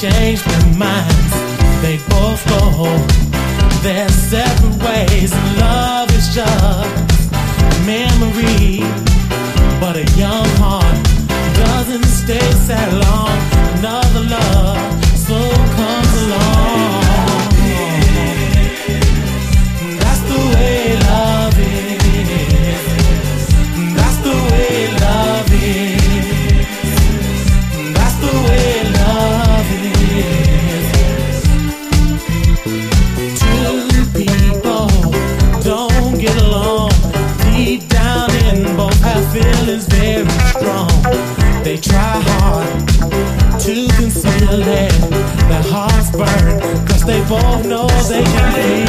change their minds. They both go their separate ways. is very strong. They try hard to conceal it. Their hearts burn, cause they both know they can't.